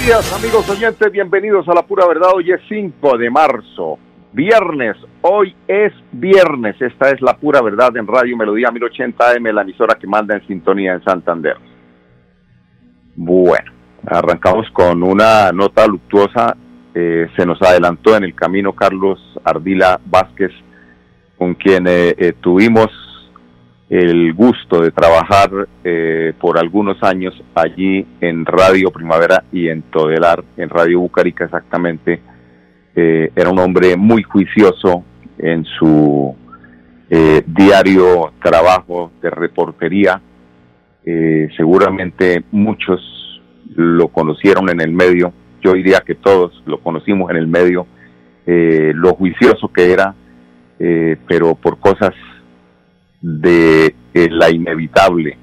Buenos días amigos oyentes, bienvenidos a la pura verdad. Hoy es 5 de marzo, viernes, hoy es viernes. Esta es la pura verdad en Radio Melodía 1080 AM, la emisora que manda en sintonía en Santander. Bueno, arrancamos con una nota luctuosa. Eh, se nos adelantó en el camino Carlos Ardila Vázquez, con quien eh, eh, tuvimos el gusto de trabajar eh, por algunos años allí en Radio Primavera y en Todelar, en Radio Bucarica exactamente. Eh, era un hombre muy juicioso en su eh, diario trabajo de reportería. seguramente muchos lo conocieron en el medio, yo diría que todos lo conocimos en el medio, lo juicioso que era, pero por cosas de eh, la inevitable,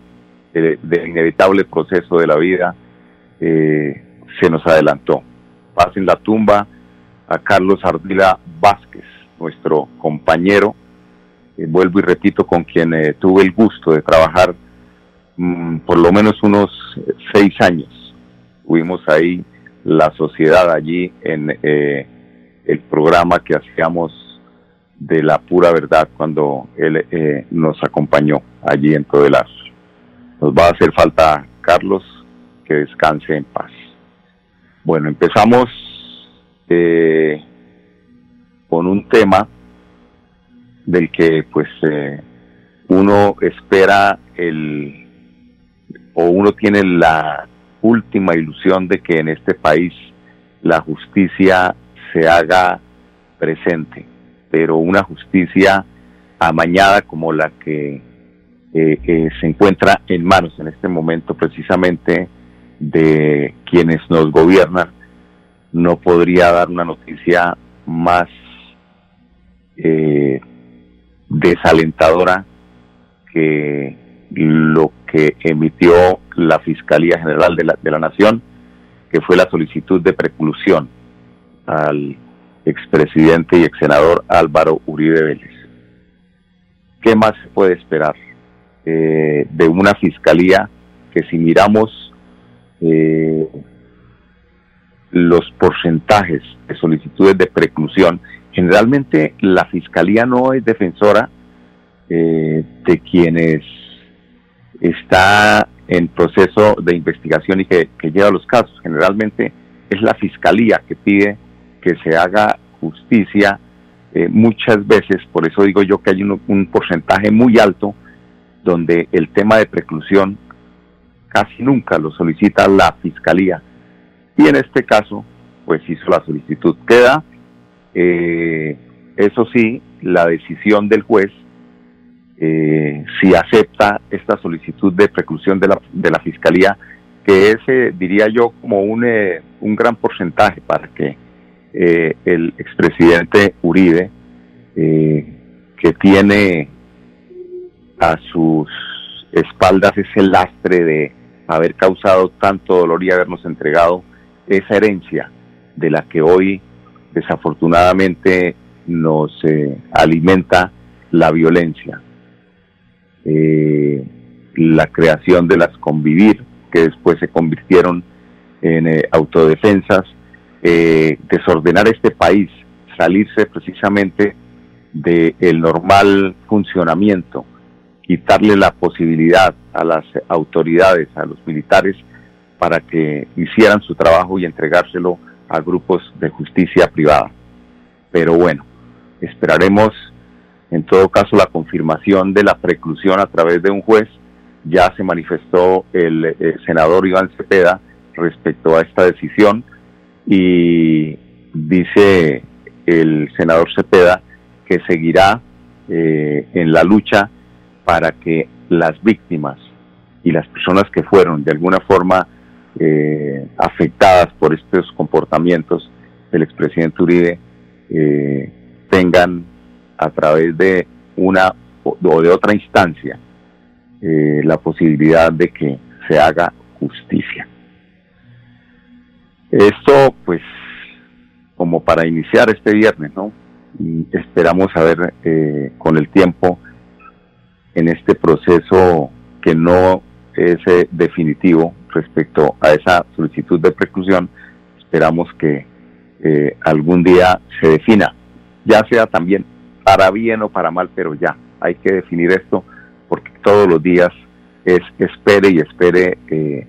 eh, del inevitable proceso de la vida, eh, se nos adelantó. Paz en la tumba a Carlos Ardila Vázquez, nuestro compañero, vuelvo y repito, con quien tuve el gusto de trabajar mm, por lo menos unos seis años. Tuvimos ahí la sociedad allí en el programa que hacíamos de la pura verdad cuando él eh, nos acompañó allí en Todelar. Nos va a hacer falta Carlos, que descanse en paz. Bueno, empezamos eh, con un tema del que pues eh, uno espera el o uno tiene la última ilusión de que en este país la justicia se haga presente pero una justicia amañada como la que eh, eh, se encuentra en manos en este momento precisamente de quienes nos gobiernan, no podría dar una noticia más eh, desalentadora que lo que emitió la Fiscalía General de la, de la Nación, que fue la solicitud de preclusión al expresidente y ex senador Álvaro Uribe Vélez. ¿Qué más se puede esperar eh, de una fiscalía que si miramos eh, los porcentajes de solicitudes de preclusión, generalmente la fiscalía no es defensora eh, de quienes está en proceso de investigación y que lleva los casos. Generalmente es la fiscalía que pide que se haga justicia eh, muchas veces, por eso digo yo que hay un, porcentaje muy alto donde el tema de preclusión casi nunca lo solicita la fiscalía y en este caso pues hizo la solicitud. Queda, eh, eso sí, la decisión del juez eh, si acepta esta solicitud de preclusión de la, de la fiscalía, que es, diría yo, como un, un gran porcentaje para que eh, el expresidente Uribe, eh, que tiene a sus espaldas ese lastre de haber causado tanto dolor y habernos entregado esa herencia de la que hoy desafortunadamente nos eh, alimenta la violencia. la creación de las convivir, que después se convirtieron en autodefensas, eh, desordenar este país, salirse precisamente del normal funcionamiento, quitarle la posibilidad a las autoridades, a los militares, para que hicieran su trabajo y entregárselo a grupos de justicia privada. Pero bueno, esperaremos en todo caso la confirmación de la preclusión a través de un juez. Ya se manifestó el, el eh, senador Iván Cepeda respecto a esta decisión y dice el senador Cepeda que seguirá eh, en la lucha para que las víctimas y las personas que fueron de alguna forma eh, afectadas por estos comportamientos del expresidente Uribe eh, tengan a través de una o de otra instancia la posibilidad de que se haga justicia. Esto, pues, como para iniciar este viernes, ¿no? Y esperamos a ver eh, con el tiempo en este proceso que no es eh, definitivo respecto a esa solicitud de preclusión, esperamos que algún día se defina, ya sea también para bien o para mal, pero ya hay que definir esto porque todos los días es espere y espere eh,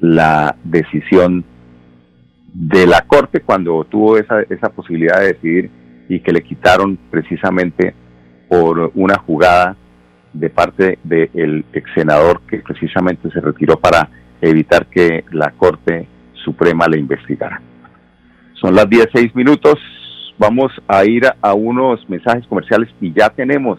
la decisión de la Corte cuando tuvo esa, esa posibilidad de decidir y que le quitaron precisamente por una jugada de parte del ex senador que precisamente se retiró para evitar que la Corte Suprema le investigara. Son las 16 minutos, vamos a ir a unos mensajes comerciales y ya tenemos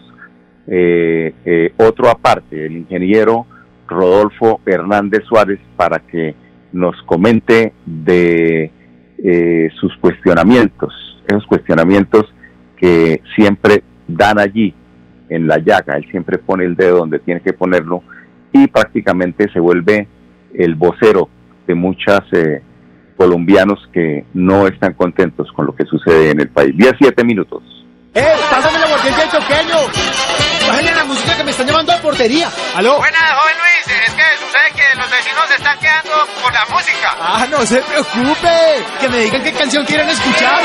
eh, eh, otro aparte, el ingeniero Rodolfo Hernández Suárez, para que nos comente de eh, sus cuestionamientos, esos cuestionamientos que siempre dan allí en la llaga, él siempre pone el dedo donde tiene que ponerlo y prácticamente se vuelve el vocero de muchos eh, colombianos que no están contentos con lo que sucede en el país. 17 minutos. ¡Eh! ¡Pásame la del choqueño! ¡Bájale la música que me están llamando a portería! ¿Aló? Buenas, joven Luis. Es que vecinos se están quedando por la música. ¡Ah, no se preocupe! Que me digan qué canción quieren escuchar.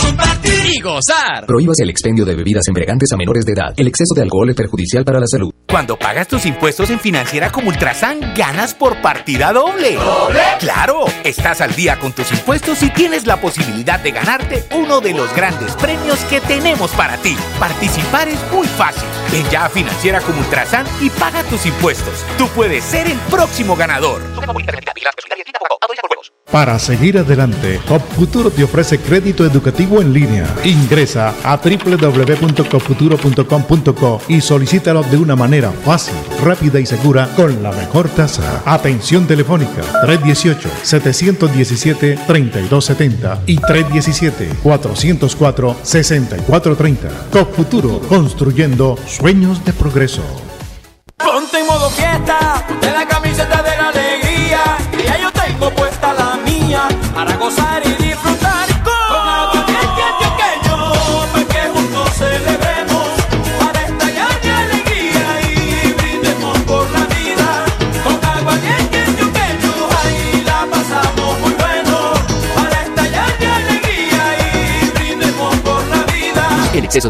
compartir y gozar. Prohíbas el expendio de bebidas embriagantes a menores de edad. El exceso de alcohol es perjudicial para la salud. Cuando pagas tus impuestos en Financiera como Ultrasan, ganas por partida doble. ¿Doble? ¡Claro! Estás al día con tus impuestos y tienes la posibilidad de ganarte uno de los grandes premios que tenemos para ti. Participar es muy fácil. Ven ya a Financiera como Ultrasan y paga tus impuestos. Tú puedes ser el próximo ganador. Para seguir adelante, Cop Futuro te ofrece crédito educativo en línea. Ingresa a www.copfuturo.com.co y solicítalo de una manera fácil, rápida y segura con la mejor tasa. Atención telefónica 318-717-3270 y 317-404-6430. Cop Futuro, construyendo sueños de progreso. Ponte en modo fiesta, de la camiseta de la alegría, y ya yo tengo puesta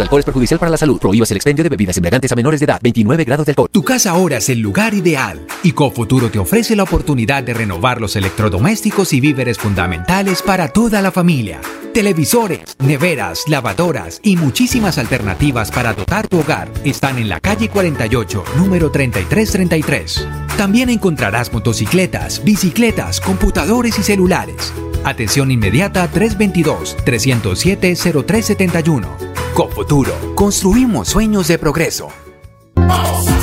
de alcohol es perjudicial para la salud. Prohíbas el expendio de bebidas embriagantes a menores de edad. 29 grados de alcohol. Tu casa ahora es el lugar ideal y Cofuturo te ofrece la oportunidad de renovar los electrodomésticos y víveres fundamentales para toda la familia. Televisores, neveras, lavadoras y muchísimas alternativas para dotar tu hogar están en la calle 48, número 3333. También encontrarás motocicletas, bicicletas, computadores y celulares. Atención inmediata 322-307-0371. Cofuturo, construimos sueños de progreso. Vamos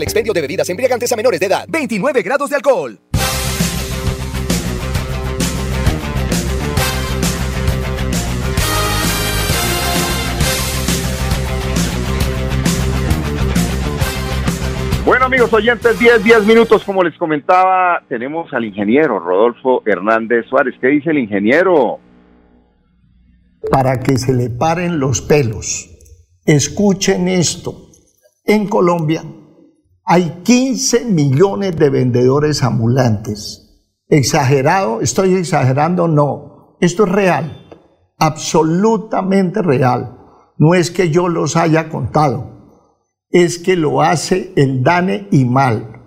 el expendio de bebidas embriagantes a menores de edad. 29 grados de alcohol. Bueno amigos oyentes, 10, 10 minutos, como les comentaba, tenemos al ingeniero Rodolfo Hernández Suárez. ¿Qué dice el ingeniero? Para que se le paren los pelos. Escuchen esto. En Colombia hay 15 millones de vendedores ambulantes. ¿Exagerado? ¿Estoy exagerando? No. Esto es real. Absolutamente real. No es que yo los haya contado es que lo hace el DANE y mal.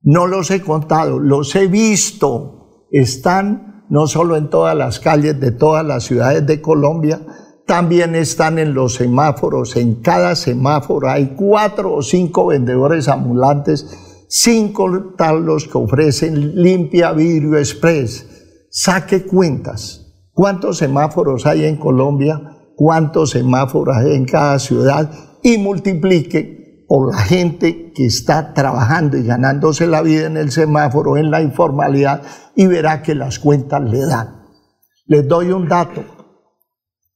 No los he contado, los he visto. Están no solo en todas las calles de todas las ciudades de Colombia, también están en los semáforos. En cada semáforo hay cuatro o cinco vendedores ambulantes, sin contar los que ofrecen limpia vidrio express. Saque cuentas. ¿Cuántos semáforos hay en Colombia? ¿Cuántos semáforos hay en cada ciudad? Y multiplique por la gente que está trabajando y ganándose la vida en el semáforo, en la informalidad, y verá que las cuentas le dan. Les doy un dato.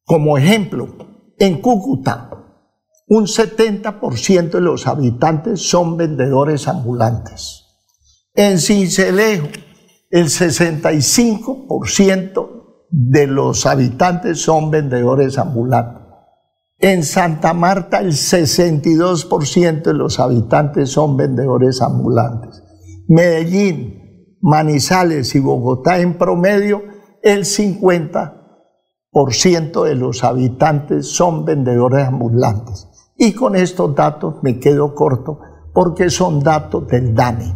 Como ejemplo, en Cúcuta, un 70% de los habitantes son vendedores ambulantes. En Cincelejo, el 65% de los habitantes son vendedores ambulantes. En Santa Marta el 62% de los habitantes son vendedores ambulantes. Medellín, Manizales y Bogotá en promedio el 50% de los habitantes son vendedores ambulantes. Y con estos datos me quedo corto porque son datos del DANE.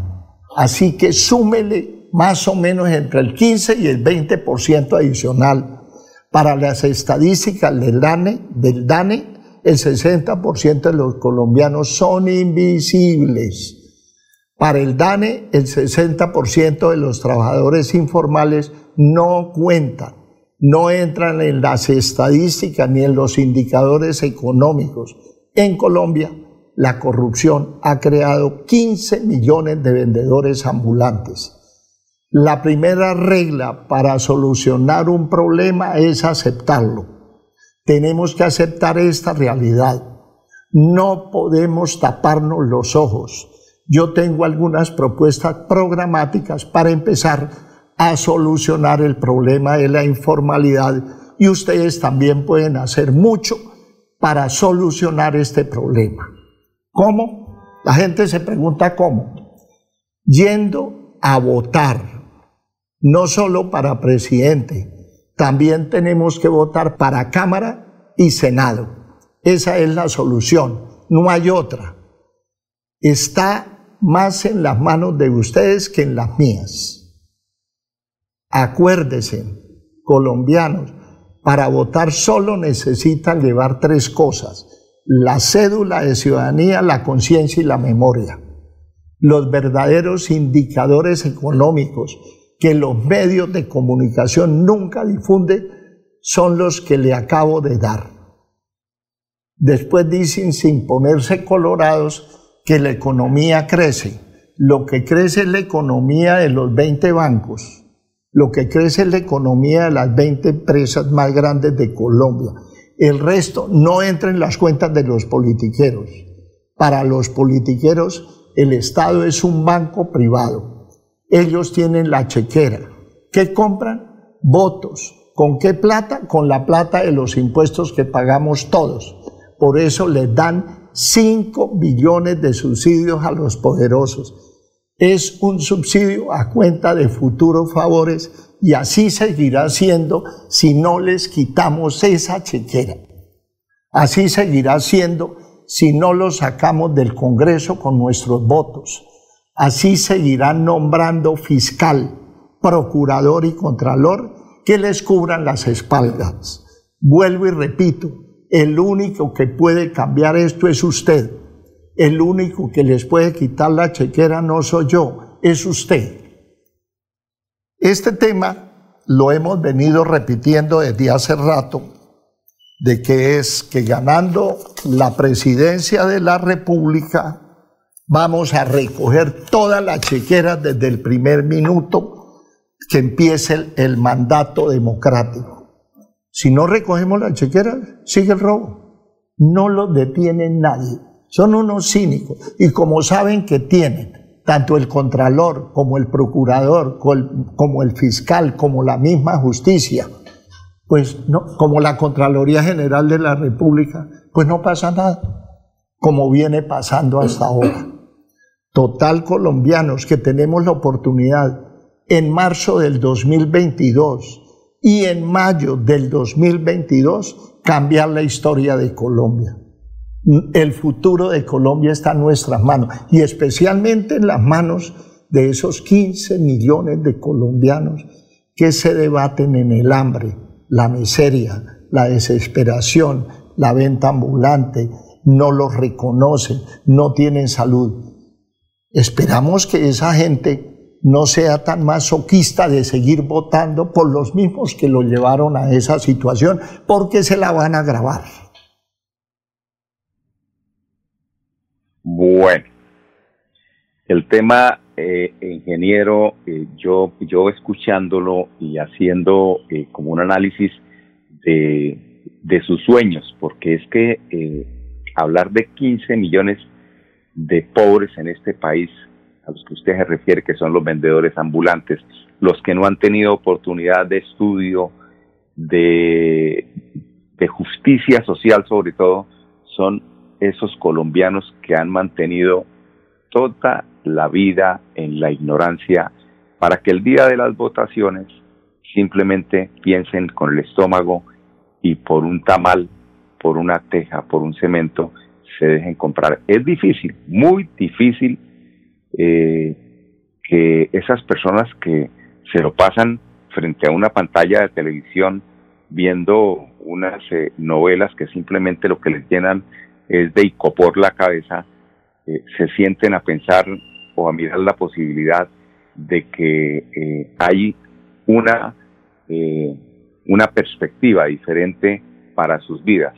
Así que súmele más o menos entre el 15 y el 20% adicional. Para las estadísticas del DANE, del DANE el 60% de los colombianos son invisibles. Para el DANE, el 60% de los trabajadores informales no cuentan, no entran en las estadísticas ni en los indicadores económicos. En Colombia, la corrupción ha creado 15 millones de vendedores ambulantes. La primera regla para solucionar un problema es aceptarlo. Tenemos que aceptar esta realidad. No podemos taparnos los ojos. Yo tengo algunas propuestas programáticas para empezar a solucionar el problema de la informalidad y ustedes también pueden hacer mucho para solucionar este problema. ¿Cómo? La gente se pregunta cómo. Yendo a votar no solo para presidente, también tenemos que votar para Cámara y Senado. Esa es la solución, no hay otra. Está más en las manos de ustedes que en las mías. Acuérdese, colombianos, para votar solo necesitan llevar tres cosas, la cédula de ciudadanía, la conciencia y la memoria. Los verdaderos indicadores económicos que los medios de comunicación nunca difunden son los que le acabo de dar. Después dicen sin ponerse colorados que la economía crece. Lo que crece es la economía de los 20 bancos. Lo que crece es la economía de las 20 empresas más grandes de Colombia. El resto no entra en las cuentas de los politiqueros. Para los politiqueros, el Estado es un banco privado ellos tienen la chequera. ¿Qué compran? Votos. ¿Con qué plata? Con la plata de los impuestos que pagamos todos. Por eso les dan 5 billones de subsidios a los poderosos. Es un subsidio a cuenta de futuros favores y así seguirá siendo si no les quitamos esa chequera. Así seguirá siendo si no lo sacamos del Congreso con nuestros votos. Así seguirán nombrando fiscal, procurador y contralor que les cubran las espaldas. Vuelvo y repito, el único que puede cambiar esto es usted. El único que les puede quitar la chequera no soy yo, es usted. Este tema lo hemos venido repitiendo desde hace rato, de que es que ganando la presidencia de la República, vamos a recoger todas las chequeras desde el primer minuto que empiece el, mandato democrático. Si no recogemos las chequeras, sigue el robo. No lo detiene nadie. Son unos cínicos. Y como saben que tienen tanto el contralor como el procurador, como el fiscal, como la misma justicia, pues no, como la Contraloría General de la República, pues no pasa nada, como viene pasando hasta ahora total colombianos que tenemos la oportunidad en marzo del 2022 y en mayo del 2022 cambiar la historia de Colombia. El futuro de Colombia está en nuestras manos y especialmente en las manos de esos 15 millones de colombianos que se debaten en el hambre, la miseria, la desesperación, la venta ambulante, no los reconocen, no tienen salud. Esperamos que esa gente no sea tan masoquista de seguir votando por los mismos que lo llevaron a esa situación, porque se la van a agravar. Bueno, el tema, eh, ingeniero, eh, yo, yo escuchándolo y haciendo eh, como un análisis de, de, sus sueños, porque es que eh, hablar de 15 millones de pobres en este país, a los que usted se refiere, que son los vendedores ambulantes, los que no han tenido oportunidad de estudio, de, de justicia social sobre todo, son esos colombianos que han mantenido toda la vida en la ignorancia para que el día de las votaciones simplemente piensen con el estómago y por un tamal, por una teja, por un cemento, se dejen comprar. Es difícil, muy difícil eh, que esas personas que se lo pasan frente a una pantalla de televisión viendo unas eh, novelas que simplemente lo que les llenan es de icopor la cabeza, eh, se sienten a pensar o a mirar la posibilidad de que eh, hay una, eh, una perspectiva diferente para sus vidas.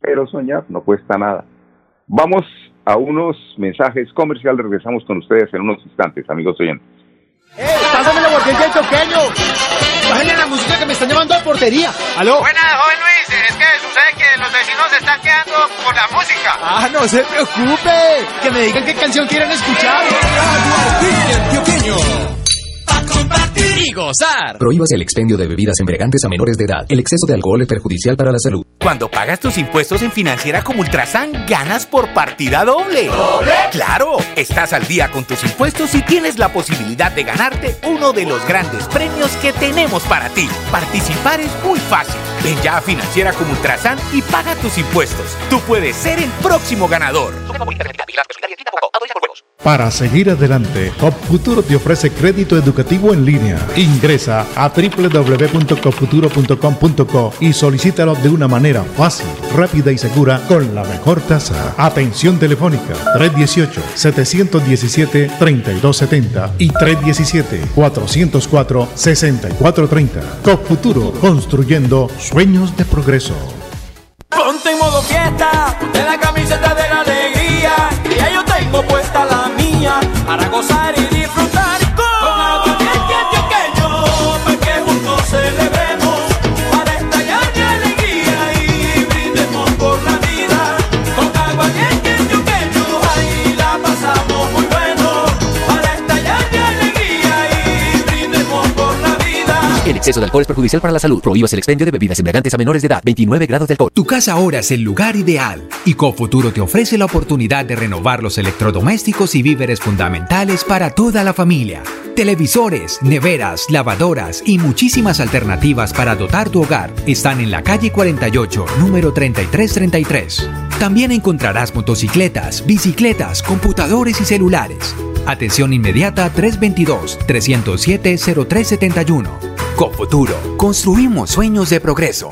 Pero soñar no cuesta nada. Vamos a unos mensajes comerciales, regresamos con ustedes en unos instantes, amigos oyentes. ¡Eh! ¡Pásame la botella del choqueño! ¡Bájenle la música que me están llamando a portería! ¡Aló! Joven Luis. Es que sucede que los vecinos se están quedando por la música. ¡Ah, no se preocupe! Que me digan qué canción quieren escuchar. y gozar. Prohíbas el expendio de bebidas embriagantes a menores de edad. El exceso de alcohol es perjudicial para la salud. Cuando pagas tus impuestos en Financiera como Ultrasan, ganas por partida doble. ¿Doble? ¡Claro! Estás al día con tus impuestos y tienes la posibilidad de ganarte uno de los grandes premios que tenemos para ti. Participar es muy fácil. Ven ya a Financiera como Ultrasan y paga tus impuestos. Tú puedes ser el próximo ganador. Para seguir adelante, Cop Futuro te ofrece crédito educativo en línea. Ingresa a www.copfuturo.com.co y solicítalo de una manera fácil, rápida y segura con la mejor tasa. Atención telefónica 318-717-3270 y 317-404-6430. Cop Futuro, construyendo sueños de progreso. Ponte modo fiesta, de la camiseta de la alegría. Y ya yo tengo puesta la mía para gozar y exceso de alcohol es perjudicial para la salud. Prohíbas el expendio de bebidas embriagantes a menores de edad. 29 grados de alcohol. Tu casa ahora es el lugar ideal y Cofuturo te ofrece la oportunidad de renovar los electrodomésticos y víveres fundamentales para toda la familia. Televisores, neveras, lavadoras y muchísimas alternativas para dotar tu hogar están en la calle 48, número 3333. También encontrarás motocicletas, bicicletas, computadores y celulares. Atención inmediata 322-307-0371. Cofuturo, construimos sueños de progreso.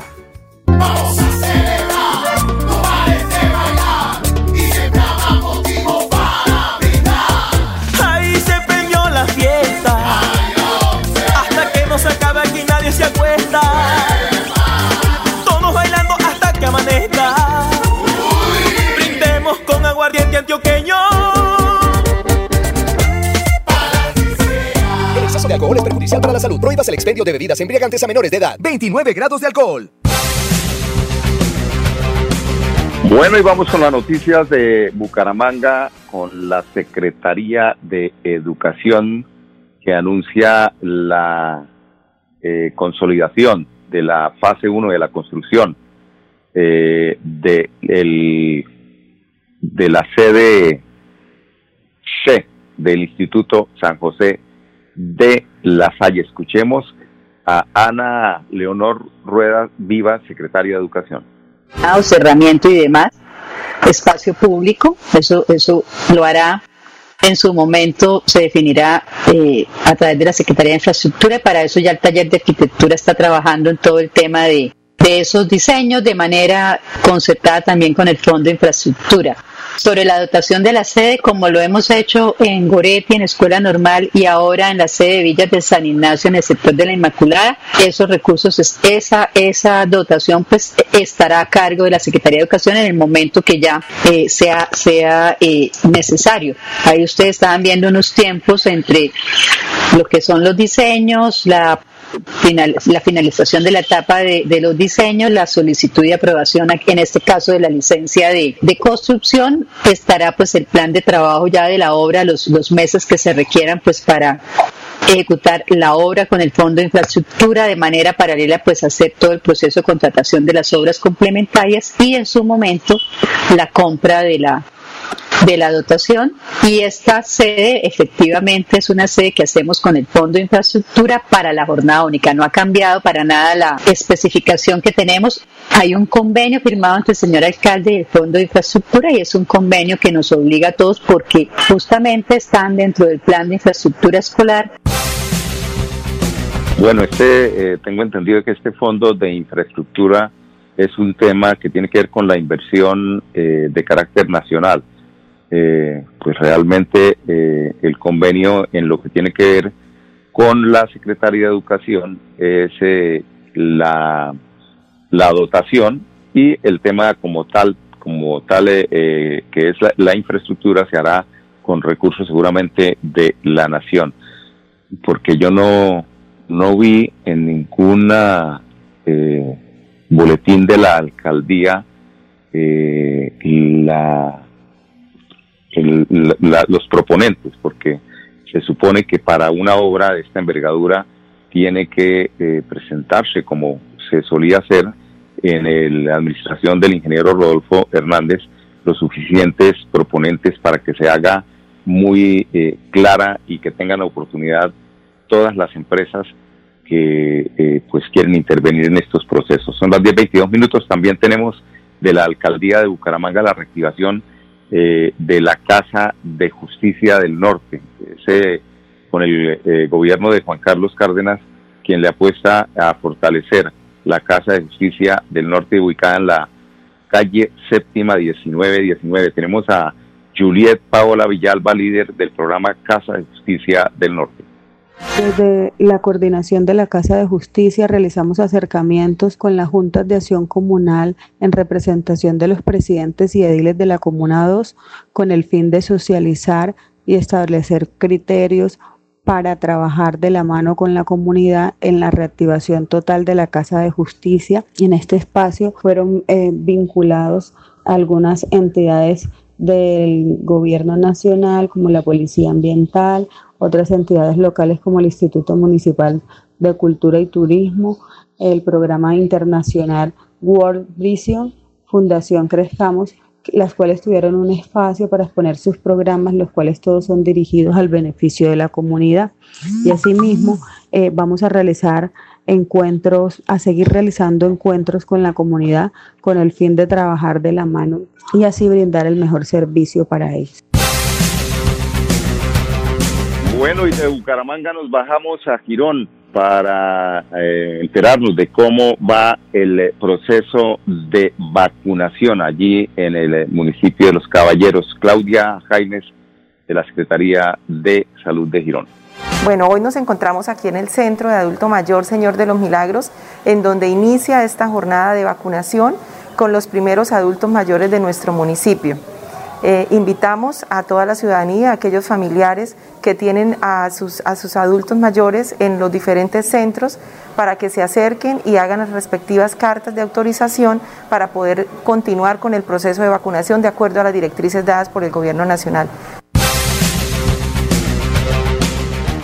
De alcohol es perjudicial para la salud. Prohíbas el expendio de bebidas embriagantes a menores de edad. 29 grados de alcohol. Bueno, y vamos con las noticias de Bucaramanga, con la Secretaría de Educación que anuncia la eh, consolidación de la fase 1 de la construcción eh, de, el, de la sede C del Instituto San José de La Salle. Escuchemos a Ana Leonor Rueda Viva, secretaria de Educación. cerramiento y demás, espacio público, eso, eso lo hará en su momento se definirá eh, a través de la Secretaría de Infraestructura. Para eso ya el taller de arquitectura está trabajando en todo el tema de, de esos diseños de manera concertada también con el Fondo de Infraestructura sobre la dotación de la sede, como lo hemos hecho en Goretti, en Escuela Normal y ahora en la sede de Villas de San Ignacio, en el sector de la Inmaculada. Esos recursos, esa, esa dotación, pues estará a cargo de la Secretaría de Educación en el momento que ya eh, sea, sea eh, necesario. Ahí ustedes estaban viendo unos tiempos entre lo que son los diseños, la la finalización de la etapa de, de, los diseños, la solicitud y aprobación, en este caso de la licencia de, de, construcción, estará pues el plan de trabajo ya de la obra, los, los meses que se requieran pues para ejecutar la obra con el Fondo de Infraestructura de manera paralela pues hacer todo el proceso de contratación de las obras complementarias y en su momento la compra de la de la dotación y esta sede efectivamente es una sede que hacemos con el Fondo de Infraestructura para la jornada única. No ha cambiado para nada la especificación que tenemos. Hay un convenio firmado entre el señor alcalde y el Fondo de Infraestructura y es un convenio que nos obliga a todos porque justamente están dentro del plan de infraestructura escolar. Bueno, este, eh, tengo entendido que este fondo de infraestructura es un tema que tiene que ver con la inversión eh, de carácter nacional eh, pues realmente eh, el convenio en lo que tiene que ver con la Secretaría de Educación es eh, la, la dotación y el tema como tal, como tal que es la, infraestructura se hará con recursos seguramente de la nación, porque yo no, no vi en ninguna boletín de la alcaldía la los proponentes, porque se supone que para una obra de esta envergadura tiene que eh, presentarse como se solía hacer en la administración del ingeniero Rodolfo Hernández los suficientes proponentes para que se haga muy eh, clara y que tengan la oportunidad todas las empresas que eh, pues quieren intervenir en estos procesos. Son las 10.22 minutos. También tenemos de la alcaldía de Bucaramanga la reactivación eh, de la Casa de Justicia del Norte, con el eh, gobierno de Juan Carlos Cárdenas, quien le apuesta a fortalecer la Casa de Justicia del Norte ubicada en la calle séptima 1919. Tenemos a Juliet Paola Villalba, líder del programa Casa de Justicia del Norte. Desde la coordinación de la Casa de Justicia realizamos acercamientos con las juntas de acción comunal en representación de los presidentes y ediles de la Comuna 2 con el fin de socializar y establecer criterios para trabajar de la mano con la comunidad en la reactivación total de la Casa de Justicia. En este espacio fueron eh, vinculados algunas entidades del gobierno nacional como la Policía Ambiental, otras entidades locales como el Instituto Municipal de Cultura y Turismo, el programa internacional World Vision, Fundación Crezcamos, las cuales tuvieron un espacio para exponer sus programas, los cuales todos son dirigidos al beneficio de la comunidad. Y asimismo, eh, vamos a realizar encuentros, a seguir realizando encuentros con la comunidad con el fin de trabajar de la mano y así brindar el mejor servicio para ellos. Bueno, y de Bucaramanga nos bajamos a Girón para eh, enterarnos de cómo va el eh, proceso de vacunación allí en el eh, municipio de Los Caballeros. Claudia Jaimes, de la Secretaría de Salud de Girón. Bueno, hoy nos encontramos aquí en el Centro de Adulto Mayor Señor de los Milagros, en donde inicia esta jornada de vacunación con los primeros adultos mayores de nuestro municipio. Eh, invitamos a toda la ciudadanía, a aquellos familiares que tienen a sus, a sus adultos mayores en los diferentes centros para que se acerquen y hagan las respectivas cartas de autorización para poder continuar con el proceso de vacunación de acuerdo a las directrices dadas por el Gobierno Nacional.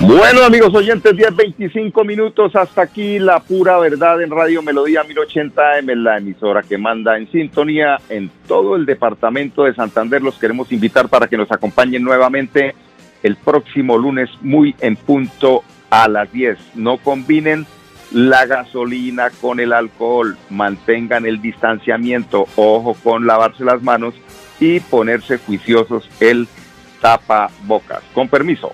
Bueno, amigos oyentes, 10, 25 minutos. Hasta aquí la pura verdad en Radio Melodía 1080M, la emisora que manda en sintonía en todo el departamento de Santander. Los queremos invitar para que nos acompañen nuevamente el próximo lunes, muy en punto a las 10. No combinen la gasolina con el alcohol, mantengan el distanciamiento, ojo con lavarse las manos y ponerse juiciosos el tapa bocas. Con permiso.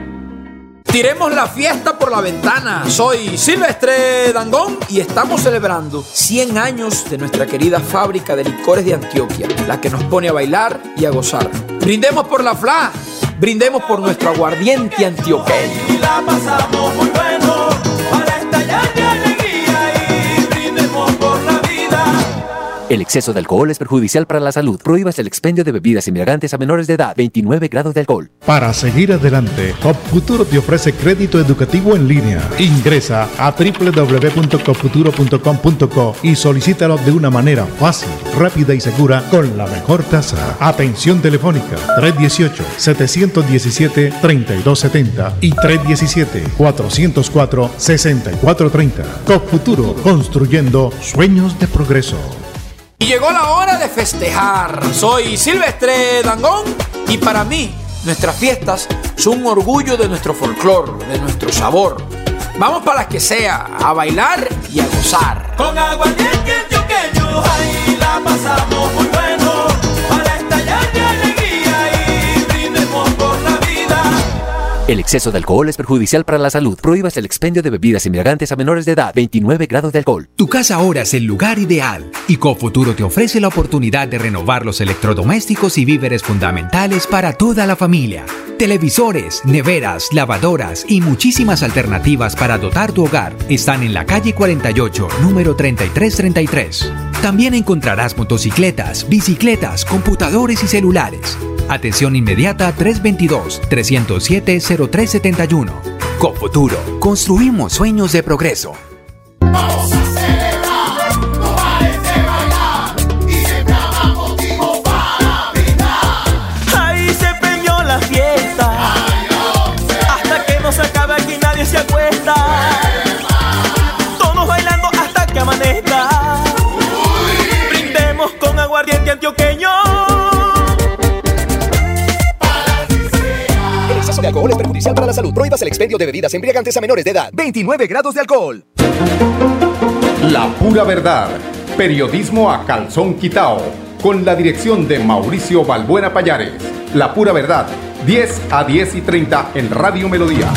Tiremos la fiesta por la ventana. Soy Silvestre Dangón y estamos celebrando 100 años de nuestra querida fábrica de licores de Antioquia, la que nos pone a bailar y a gozar. Brindemos por la FLA, brindemos por nuestro aguardiente antioqueño. La pasamos muy bueno para estallar El exceso de alcohol es perjudicial para la salud. Prohíbas el expendio de bebidas embriagantes a menores de edad. 29 grados de alcohol. Para seguir adelante, Futuro te ofrece crédito educativo en línea. Ingresa a www.copfuturo.com.co y solicítalo de una manera fácil, rápida y segura con la mejor tasa. Atención telefónica 318-717-3270 y 317-404-6430. Cop Futuro, construyendo sueños de progreso. Y llegó la hora de festejar. Soy Silvestre Dangón y para mí nuestras fiestas son un orgullo de nuestro folclor, de nuestro sabor. Vamos para las que sea, a bailar y a gozar. Con aguardiente antioqueño, ahí la pasamos muy bueno El exceso de alcohol es perjudicial para la salud. Prohíbas el expendio de bebidas embriagantes a menores de edad. 29 grados de alcohol. Tu casa ahora es el lugar ideal y Cofuturo te ofrece la oportunidad de renovar los electrodomésticos y víveres fundamentales para toda la familia. Televisores, neveras, lavadoras y muchísimas alternativas para dotar tu hogar están en la calle 48, número 3333. También encontrarás motocicletas, bicicletas, computadores y celulares. Atención inmediata 322-307-0371. Cofuturo, construimos sueños de progreso. Perjudicial para la salud. Prohíbas el expendio de bebidas embriagantes a menores de edad. 29 grados de alcohol. La pura verdad. Periodismo a calzón quitao. Con la dirección de Mauricio Balbuena Payares. La pura verdad. 10 a 10 y 30 en Radio Melodía.